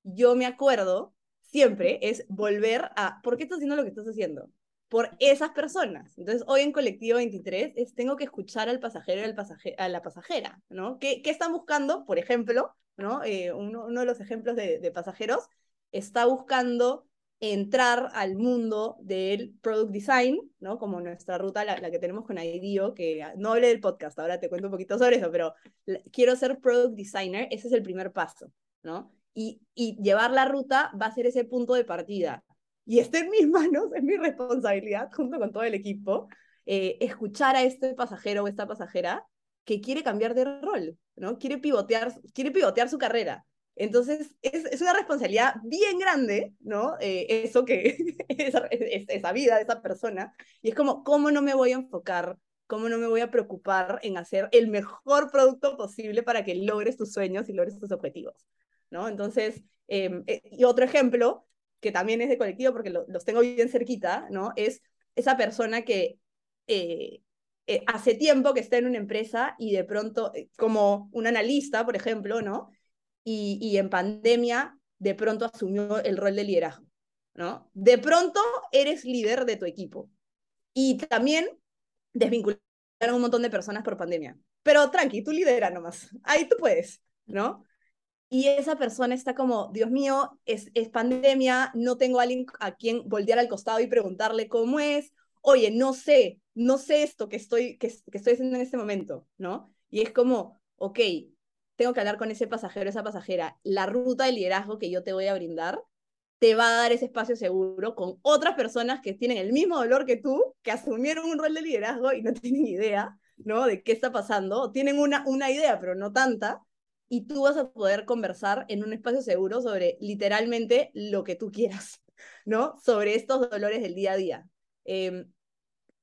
yo me acuerdo siempre es volver a, ¿por qué estás haciendo lo que estás haciendo? Por esas personas. Entonces, hoy en Colectivo 23 es, tengo que escuchar al pasajero y al pasaje, a la pasajera, ¿no? ¿Qué, ¿Qué, están buscando? Por ejemplo, ¿no? Eh, uno, uno, de los ejemplos de, de, pasajeros está buscando entrar al mundo del product design, ¿no? Como nuestra ruta, la, la, que tenemos con IDEO, que no hablé del podcast, ahora te cuento un poquito sobre eso, pero quiero ser product designer, ese es el primer paso, ¿no? Y, llevar la ruta va a ser ese punto de partida. Y está en mis manos, es mi responsabilidad, junto con todo el equipo, eh, escuchar a este pasajero o esta pasajera que quiere cambiar de rol, ¿no? Quiere pivotear, quiere pivotear su carrera. Entonces, es, es una responsabilidad bien grande, ¿no? Eh, eso que, esa, esa vida de esa persona. Y es como, ¿cómo no me voy a enfocar? ¿Cómo no me voy a preocupar en hacer el mejor producto posible para que logres tus sueños y logres tus objetivos? ¿No? Entonces, eh, y otro ejemplo, que también es de colectivo porque lo, los tengo bien cerquita, ¿no? Es esa persona que eh, eh, hace tiempo que está en una empresa y de pronto, como un analista, por ejemplo, ¿no? Y, y en pandemia, de pronto asumió el rol de liderazgo, ¿no? De pronto eres líder de tu equipo. Y también desvincularon a un montón de personas por pandemia. Pero tranqui, tú lidera nomás. Ahí tú puedes, ¿no? Y esa persona está como, Dios mío, es, es pandemia, no tengo a alguien a quien voltear al costado y preguntarle cómo es, oye, no sé, no sé esto que estoy, que, que estoy haciendo en este momento, ¿no? Y es como, ok, tengo que hablar con ese pasajero, esa pasajera, la ruta de liderazgo que yo te voy a brindar te va a dar ese espacio seguro con otras personas que tienen el mismo dolor que tú, que asumieron un rol de liderazgo y no tienen idea, ¿no? De qué está pasando, tienen una, una idea, pero no tanta, y tú vas a poder conversar en un espacio seguro sobre literalmente lo que tú quieras, ¿no? Sobre estos dolores del día a día. Eh,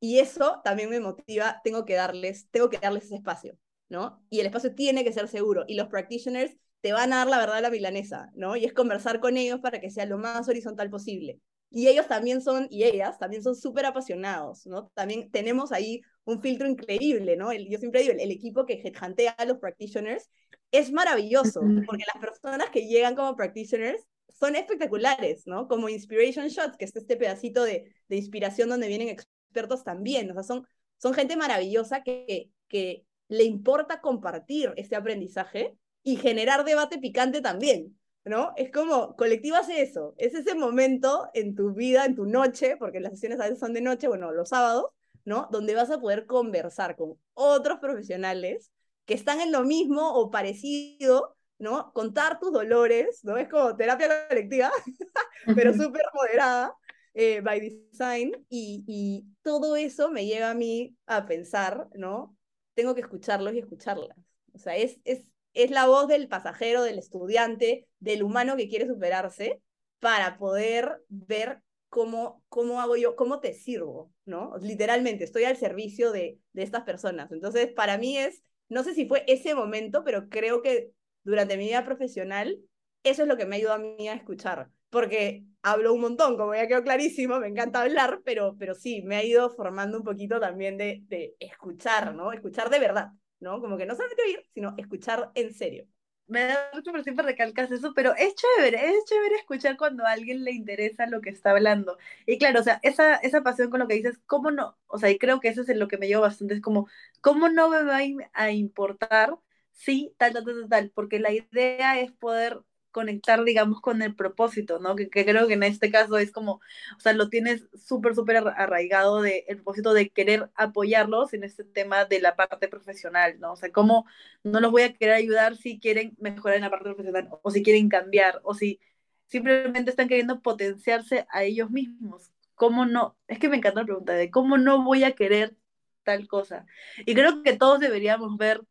y eso también me motiva, tengo que darles, tengo que darles ese espacio, ¿no? Y el espacio tiene que ser seguro y los practitioners te van a dar la verdad a la milanesa, ¿no? Y es conversar con ellos para que sea lo más horizontal posible. Y ellos también son, y ellas también son súper apasionados, ¿no? También tenemos ahí un filtro increíble, ¿no? El, yo siempre digo, el, el equipo que headhuntea a los practitioners es maravilloso, porque las personas que llegan como practitioners son espectaculares, ¿no? Como Inspiration Shots, que es este pedacito de, de inspiración donde vienen expertos también, o sea, son, son gente maravillosa que, que le importa compartir este aprendizaje y generar debate picante también, ¿no? Es como, colectivo hace eso, es ese momento en tu vida, en tu noche, porque las sesiones a veces son de noche, bueno, los sábados, ¿no? Donde vas a poder conversar con otros profesionales que están en lo mismo o parecido, ¿no? Contar tus dolores, ¿no? Es como terapia colectiva, pero súper moderada, eh, by design, y, y todo eso me lleva a mí a pensar, ¿no? Tengo que escucharlos y escucharlas. O sea, es, es, es la voz del pasajero, del estudiante, del humano que quiere superarse para poder ver cómo, cómo hago yo, cómo te sirvo, ¿no? Literalmente, estoy al servicio de, de estas personas. Entonces, para mí es, no sé si fue ese momento, pero creo que durante mi vida profesional, eso es lo que me ayudó a mí a escuchar, porque hablo un montón, como ya quedó clarísimo, me encanta hablar, pero, pero sí, me ha ido formando un poquito también de, de escuchar, ¿no? Escuchar de verdad, ¿no? Como que no solamente oír, sino escuchar en serio me da mucho por siempre recalcas eso, pero es chévere, es chévere escuchar cuando a alguien le interesa lo que está hablando. Y claro, o sea, esa, esa pasión con lo que dices, ¿cómo no? O sea, y creo que eso es en lo que me llevo bastante, es como, ¿cómo no me va a importar si tal, tal, tal, tal? Porque la idea es poder conectar, digamos, con el propósito, ¿no? Que, creo que en este caso es como, o sea, lo tienes súper, súper arraigado de el propósito de querer apoyarlos en este tema de la parte profesional, ¿no? O sea, cómo no los voy a querer ayudar si quieren mejorar en la parte profesional o si quieren cambiar o si simplemente están queriendo potenciarse a ellos mismos. ¿Cómo no? Es que me encanta la pregunta de cómo no voy a querer tal cosa. Y creo que todos deberíamos ver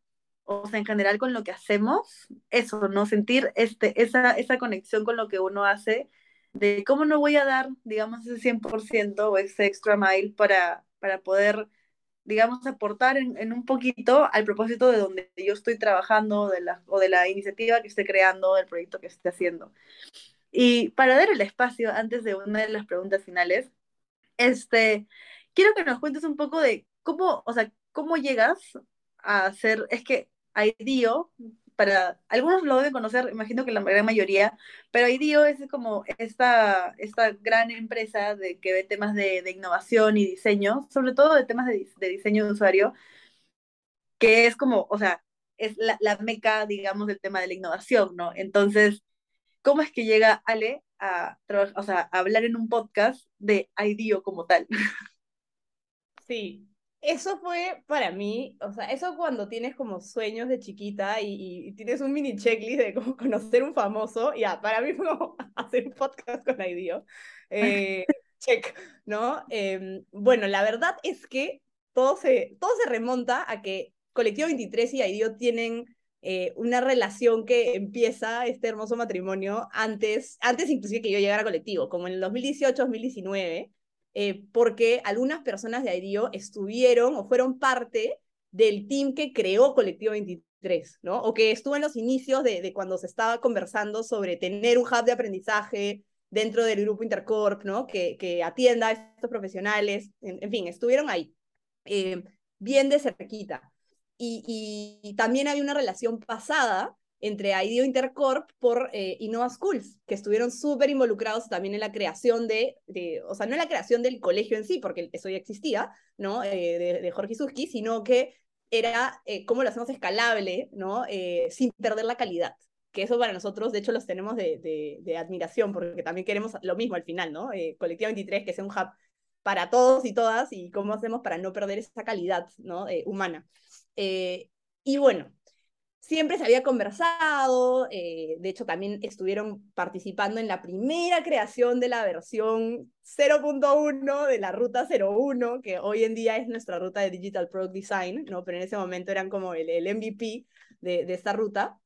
o sea, en general con lo que hacemos, eso, ¿no? Sentir este, esa, esa conexión con lo que uno hace, de cómo no voy a dar, digamos, ese 100% o ese extra mile para, para poder, digamos, aportar en, en, un poquito al propósito de donde yo estoy trabajando de la, o de la iniciativa que esté creando, del proyecto que esté haciendo. Y para dar el espacio, antes de una de las preguntas finales, este, quiero que nos cuentes un poco de cómo, o sea, cómo llegas a hacer, es que IDEO, para algunos lo deben conocer, imagino que la gran mayoría, pero IDEO es como esta, esta gran empresa de, que ve temas de, innovación y diseño, sobre todo de temas de, diseño de usuario, que es como, o sea, es la, meca, digamos, del tema de la innovación, ¿no? Entonces, ¿cómo es que llega Ale a, o sea, a hablar en un podcast de IDEO como tal? Sí, eso fue para mí, o sea, eso cuando tienes como sueños de chiquita y, tienes un mini checklist de cómo conocer un famoso, ya, para mí fue como hacer un podcast con IDEO. Eh, check, ¿no? Em, bueno, la verdad es que todo se, todo se remonta a que Colectivo 23 y IDEO tienen eh, una relación que empieza este hermoso matrimonio antes, antes inclusive que yo llegara a Colectivo, como en el 2018-2019 eh, porque algunas personas de IDEO estuvieron o fueron parte del team que creó Colectivo 23, ¿no? O que estuvo en los inicios de, de cuando se estaba conversando sobre tener un hub de aprendizaje dentro del grupo Intercorp, ¿no? Que, que atienda a estos profesionales, en, fin, estuvieron ahí, eh, bien de cerquita. Y, y, y, también hay una relación pasada entre IDEO Intercorp por eh, Innova Schools, que estuvieron súper involucrados también en la creación de, de, o sea, no en la creación del colegio en sí, porque eso ya existía, ¿no? Eh, de, de, Jorge Suski, sino que era eh, cómo lo hacemos escalable, ¿no? Eh, sin perder la calidad. Que eso para nosotros, de hecho, los tenemos de, de, de admiración, porque también queremos lo mismo al final, ¿no? Eh, Colectivo 23, que sea un hub para todos y todas, y cómo hacemos para no perder esa calidad, ¿no? Eh, humana. Y bueno, siempre se había conversado, eh, de hecho también estuvieron participando en la primera creación de la versión 0.1 de la ruta 01, que hoy en día es nuestra ruta de Digital Product Design, ¿no? pero en ese momento eran como el, MVP de, esta ruta,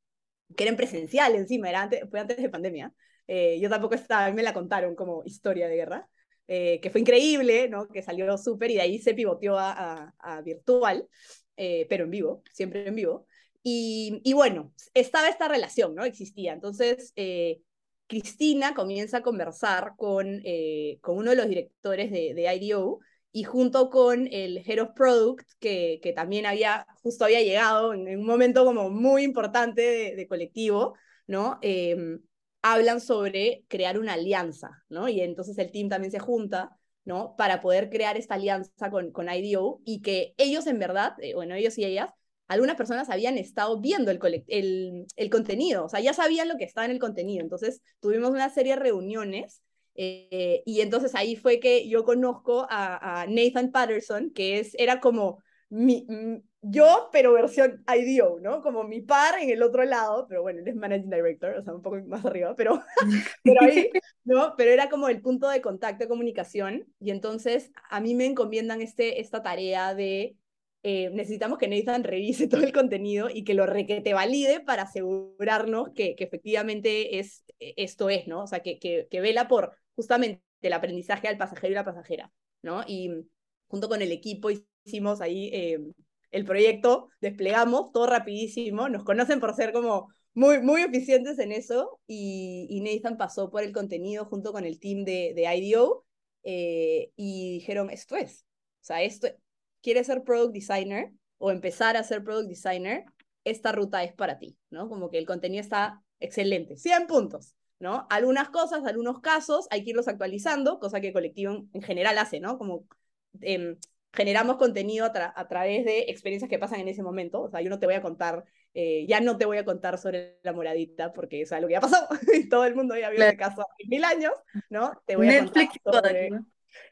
que era en presencial encima, era antes, fue antes de pandemia. Eh, yo tampoco estaba, me la contaron como historia de guerra. Eh, que fue increíble, ¿no? que salió súper y de ahí se pivoteó a, virtual, pero en vivo, siempre en vivo. Y, bueno, estaba esta relación, ¿no? Existía. Entonces, eh, Cristina comienza a conversar con, eh, con uno de los directores de, de, IDO y junto con el Head of Product, que, que también había, justo había llegado en, en un momento como muy importante de, colectivo, ¿no? Eh, hablan sobre crear una alianza, ¿no? Y entonces el team también se junta, ¿no? Para poder crear esta alianza con, con IDO y que ellos en verdad, eh, bueno, ellos y ellas, algunas personas habían estado viendo el, el, el, contenido, o sea, ya sabían lo que estaba en el contenido. Entonces tuvimos una serie de reuniones eh, y entonces ahí fue que yo conozco a, a Nathan Patterson, que es, era como mi, yo, pero versión IDO, ¿no? Como mi par en el otro lado, pero bueno, él es Managing Director, o sea, un poco más arriba, pero, pero ahí, ¿no? Pero era como el punto de contacto de comunicación y entonces a mí me encomiendan este, esta tarea de eh, necesitamos que Nathan revise todo el contenido y que lo requete valide para asegurarnos que, efectivamente es, e, esto es, ¿no? O sea, que, que, que vela por justamente el aprendizaje al pasajero y la pasajera, ¿no? Y junto con el equipo hicimos ahí eh, el proyecto, desplegamos todo rapidísimo, nos conocen por ser como muy, muy eficientes en eso y, y Nathan pasó por el contenido junto con el team de, de IDO eh, y dijeron, esto es, o sea, esto, quieres ser product designer o empezar a ser product designer, esta ruta es para ti, ¿no? Como que el contenido está excelente, 100 puntos, ¿no? Algunas cosas, algunos casos, hay que irlos actualizando, cosa que Colectivo en general hace, ¿no? Como eh, generamos contenido a, a, través de experiencias que pasan en ese momento, o sea, yo no te voy a contar, eh, ya no te voy a contar sobre la moradita, porque es algo que ya pasó, y todo el mundo ya vio el caso hace mil años, ¿no? Te voy a Netflix contar sobre...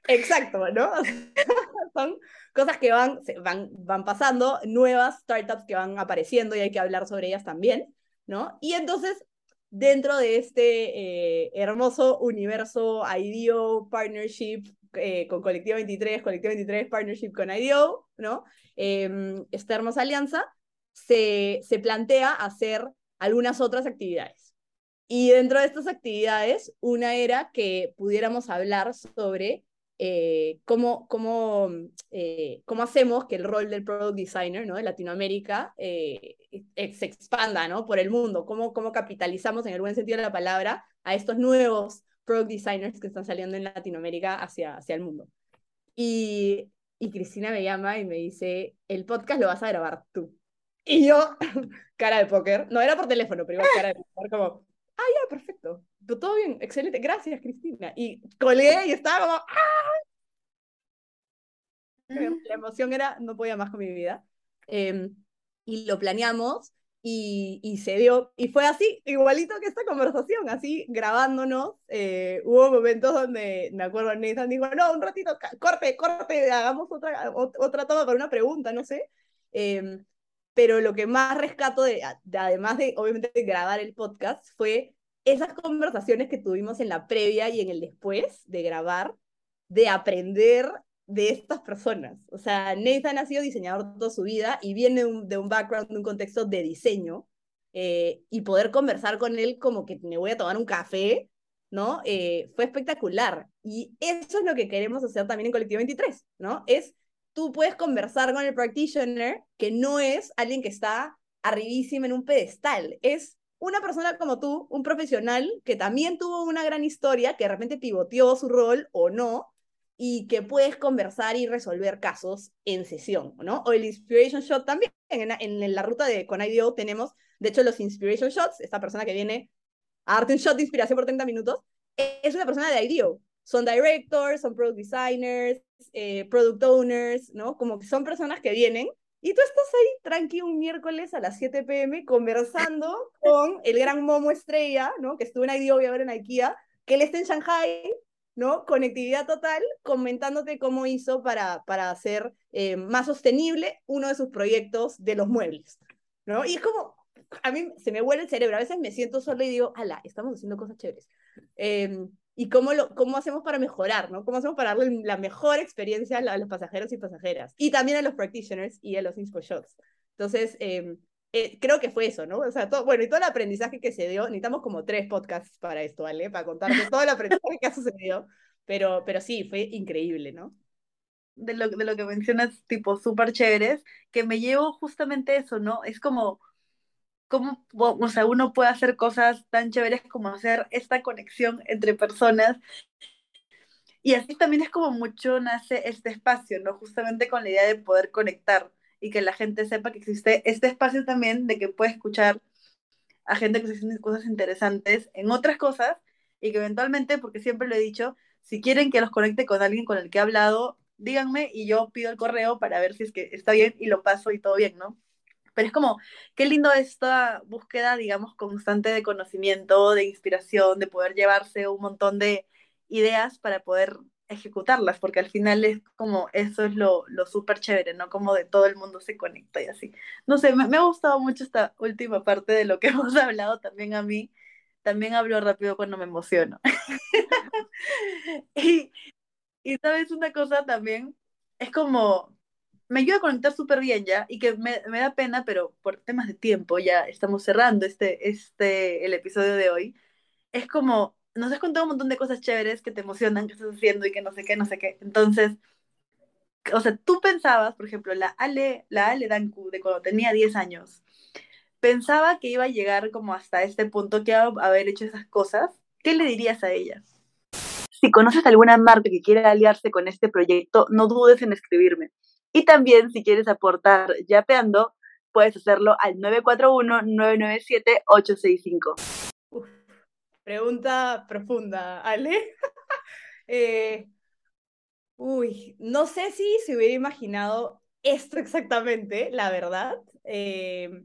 Exacto, ¿no? Son cosas que van, van, van pasando, nuevas startups que van apareciendo y hay que hablar sobre ellas también, ¿no? Y entonces, dentro de este eh, hermoso universo IDEO Partnership eh, con Colectivo 23, Colectivo 23 Partnership con IDEO, ¿no? Eh, esta hermosa alianza, se, se plantea hacer algunas otras actividades. Y dentro de estas actividades, una era que pudiéramos hablar sobre eh, cómo, cómo, eh, cómo hacemos que el rol del product designer ¿no? de Latinoamérica eh, se expanda ¿no? por el mundo, cómo, cómo capitalizamos en el buen sentido de la palabra a estos nuevos product designers que están saliendo en Latinoamérica hacia, hacia el mundo. Y, y Cristina me llama y me dice, el podcast lo vas a grabar tú. Y yo, cara de póker, no era por teléfono, pero igual cara de póker, como, ya, perfecto, todo bien, excelente, gracias Cristina. Y colgué y estaba como, ¡ah! La emoción era, no podía más con mi vida. Eh, y lo planeamos y, y, se dio, y fue así, igualito que esta conversación, así grabándonos. Eh, hubo momentos donde, me acuerdo, Nathan dijo, no, un ratito, corte, corte, hagamos otra, otra toma para una pregunta, no sé. Eh, pero lo que más rescato, de, de, además de, obviamente, grabar el podcast, fue esas conversaciones que tuvimos en la previa y en el después de grabar, de aprender de estas personas. O sea, Nathan ha sido diseñador toda su vida y viene de un, background, de un contexto de diseño, eh, y poder conversar con él como que me voy a tomar un café, ¿no? Eh, fue espectacular. Y eso es lo que queremos hacer también en Colectivo 23, ¿no? Es, tú puedes conversar con el practitioner que no es alguien que está arribísima en un pedestal, es una persona como tú, un profesional que también tuvo una gran historia, que de repente pivoteó su rol o no, y que puedes conversar y resolver casos en sesión, ¿no? O el Inspiration Shot también. En, la ruta de con IDEO tenemos, de hecho, los Inspiration Shots, esta persona que viene a darte un shot de inspiración por 30 minutos, es una persona de IDEO. Son directors, son product designers, eh, product owners, ¿no? Como que son personas que vienen y tú estás ahí tranqui un miércoles a las 7 pm conversando con el gran Momo Estrella, ¿no? Que estuvo en IDEO y ahora en IKEA, que él está en Shanghai, ¿no? Conectividad total, comentándote cómo hizo para, para hacer eh, más sostenible uno de sus proyectos de los muebles, ¿no? Y es como, a mí se me vuelve el cerebro, a veces me siento solo y digo, ala, estamos haciendo cosas chéveres. Eh, y cómo, lo, cómo hacemos para mejorar, ¿no? Cómo hacemos para darle la mejor experiencia a los pasajeros y pasajeras, y también a los practitioners y a los inspo shots. Entonces, eh, eh, creo que fue eso, ¿no? O sea, todo, bueno, y todo el aprendizaje que se dio, necesitamos como tres podcasts para esto, ¿vale? Para contarte todo el aprendizaje que ha sucedido, pero, pero sí, fue increíble, ¿no? De lo, de lo que mencionas, tipo, súper chéveres, que me llevo justamente eso, ¿no? Es como, cómo, o sea, uno puede hacer cosas tan chéveres como hacer esta conexión entre personas. Y así también es como mucho nace este espacio, ¿no? Justamente con la idea de poder conectar y que la gente sepa que existe este espacio también de que puede escuchar a gente que se haciendo cosas interesantes en otras cosas y que eventualmente, porque siempre lo he dicho, si quieren que los conecte con alguien con el que he hablado, díganme y yo pido el correo para ver si es que está bien y lo paso y todo bien, ¿no? Pero es como, qué lindo esta búsqueda, digamos, constante de conocimiento, de inspiración, de poder llevarse un montón de ideas para poder ejecutarlas, porque al final es como, eso es lo, lo súper chévere, ¿no? Como de todo el mundo se conecta y así. No sé, me, ha gustado mucho esta última parte de lo que hemos hablado también a mí. También hablo rápido cuando me emociono. y, y sabes una cosa también, es como, me ayuda a conectar súper bien ya y que me, da pena, pero por temas de tiempo ya estamos cerrando este, este, el episodio de hoy. Es como, nos has contado un montón de cosas chéveres que te emocionan, que estás haciendo y que no sé qué, no sé qué. Entonces, o sea, tú pensabas, por ejemplo, la Ale, la Ale Danku de cuando tenía 10 años, pensaba que iba a llegar como hasta este punto, que iba a haber hecho esas cosas. ¿Qué le dirías a ella? Si conoces alguna marca que quiera aliarse con este proyecto, no dudes en escribirme. Y también, si quieres aportar yapeando, puedes hacerlo al 941-997-865. Pregunta profunda, Ale. eh, uy, no sé si se hubiera imaginado esto exactamente, la verdad. Eh,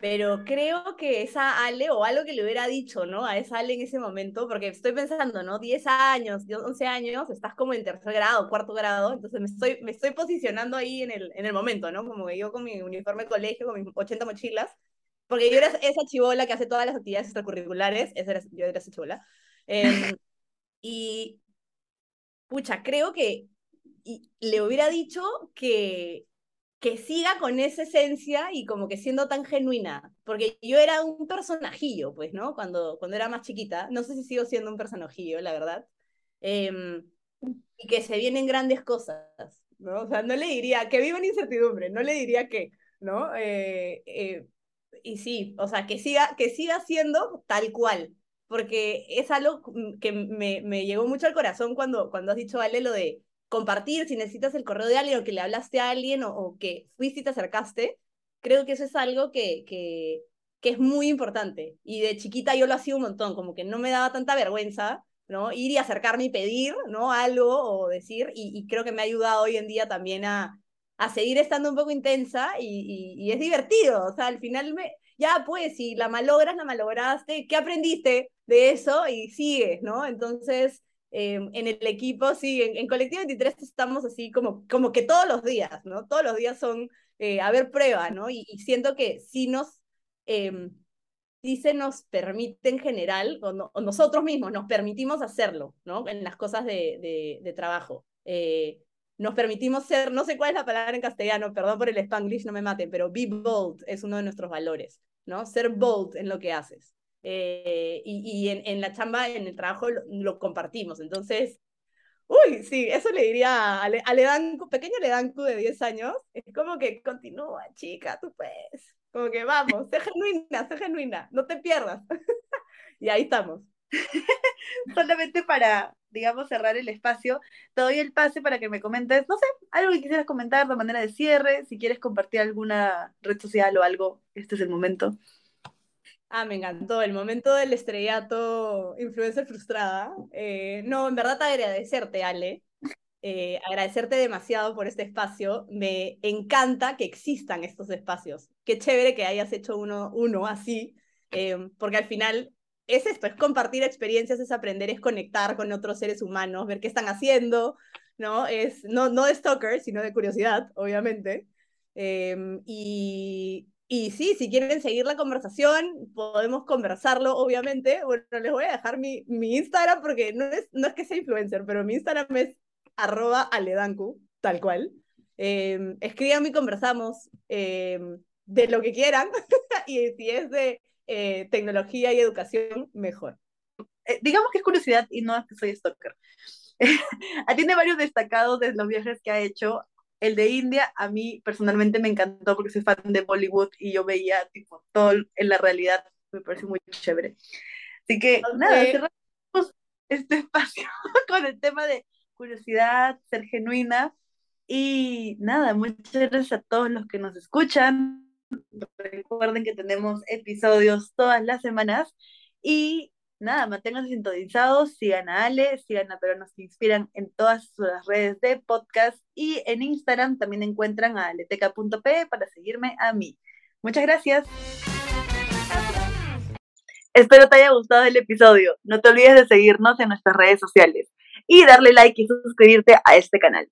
pero creo que esa Ale, o algo que le hubiera dicho, ¿no? A esa Ale en ese momento, porque estoy pensando, ¿no? 10 años, 11 años, estás como en tercer grado, cuarto grado, entonces me estoy, me posicionando ahí en el, en el momento, ¿no? Como que yo con mi uniforme de colegio, con mis 80 mochilas, porque yo era esa chivola que hace todas las actividades extracurriculares, esa era, yo era esa chivola. Em, y, pucha, creo que le hubiera dicho que que siga con esa esencia y como que siendo tan genuina, porque yo era un personajillo, pues, ¿no? Cuando, cuando era más chiquita, no sé si sigo siendo un personajillo, la verdad, em, y que se vienen grandes cosas, ¿no? O sea, no le diría que viva en incertidumbre, no le diría que, ¿no? Eh, eh, y sí, o sea, que siga, que siga siendo tal cual, porque es algo que me, me llegó mucho al corazón cuando, cuando has dicho, Ale, lo de compartir, si necesitas el correo de alguien o que le hablaste a alguien o, que fuiste y te acercaste, creo que eso es algo que, que, que, es muy importante. Y de chiquita yo lo hacía un montón, como que no me daba tanta vergüenza, ¿no? Ir y acercarme y pedir, ¿no? Algo o decir, y, creo que me ha ayudado hoy en día también a, a seguir estando un poco intensa y, y, es divertido, o sea, al final ya pues, si la malogras, la malograste, ¿qué aprendiste de eso? Y sigues, ¿no? Entonces, Em, en el equipo, sí, en, Colectivo 23 estamos así como, como que todos los días, ¿no? Todos los días son eh, a ver prueba, ¿no? Y, siento que sí nos, eh, sí se nos permite en general, o, nosotros mismos nos permitimos hacerlo, ¿no? En las cosas de, de, trabajo. Eh, nos permitimos ser, no sé cuál es la palabra en castellano, perdón por el spanglish, no me maten, pero be bold es uno de nuestros valores, ¿no? Ser bold en lo que haces. Eh, y, en, en, la chamba, en el trabajo, lo, compartimos. Entonces, uy, sí, eso le diría a, Le, Ledanku, pequeño Ledanku de 10 años, es como que continúa, chica, tú puedes. Como que vamos, sé genuina, sé genuina, no te pierdas. y ahí estamos. Solamente para, digamos, cerrar el espacio, te doy el pase para que me comentes, no sé, algo que quisieras comentar de manera de cierre, si quieres compartir alguna red social o algo, este es el momento. Ah, me encantó. El momento del estrellato influencer frustrada. Eh, no, en verdad agradecerte, Ale. Eh, agradecerte demasiado por este espacio. Me encanta que existan estos espacios. Qué chévere que hayas hecho uno, uno así, eh, porque al final es esto, es compartir experiencias, es aprender, es conectar con otros seres humanos, ver qué están haciendo, ¿no? Es no, no de stalker, sino de curiosidad, obviamente. y, y sí, si quieren seguir la conversación, podemos conversarlo, obviamente. Bueno, les voy a dejar mi, mi Instagram porque no es, no es que sea influencer, pero mi Instagram es arroba aledanku, tal cual. Eh, escriban y conversamos em, de lo que quieran y si es de eh, tecnología y educación, mejor. Eh, digamos que es curiosidad y no es que soy stalker. Tiene varios destacados de los viajes que ha hecho el de India a mí personalmente me encantó porque soy fan de Bollywood y yo veía tipo todo en la realidad, me pareció muy chévere. Así que nada, cerramos este espacio con el tema de curiosidad, ser genuina y nada, muchas gracias a todos los que nos escuchan. Recuerden que tenemos episodios todas las semanas y nada, manténganse sintonizados, sigan a Ale, sigan a Peruanos que Inspiran en todas sus redes de podcast y en Instagram también encuentran a aleteca.p para seguirme a mí. Muchas gracias. Espero te haya gustado el episodio. No te olvides de seguirnos en nuestras redes sociales y darle like y suscribirte a este canal.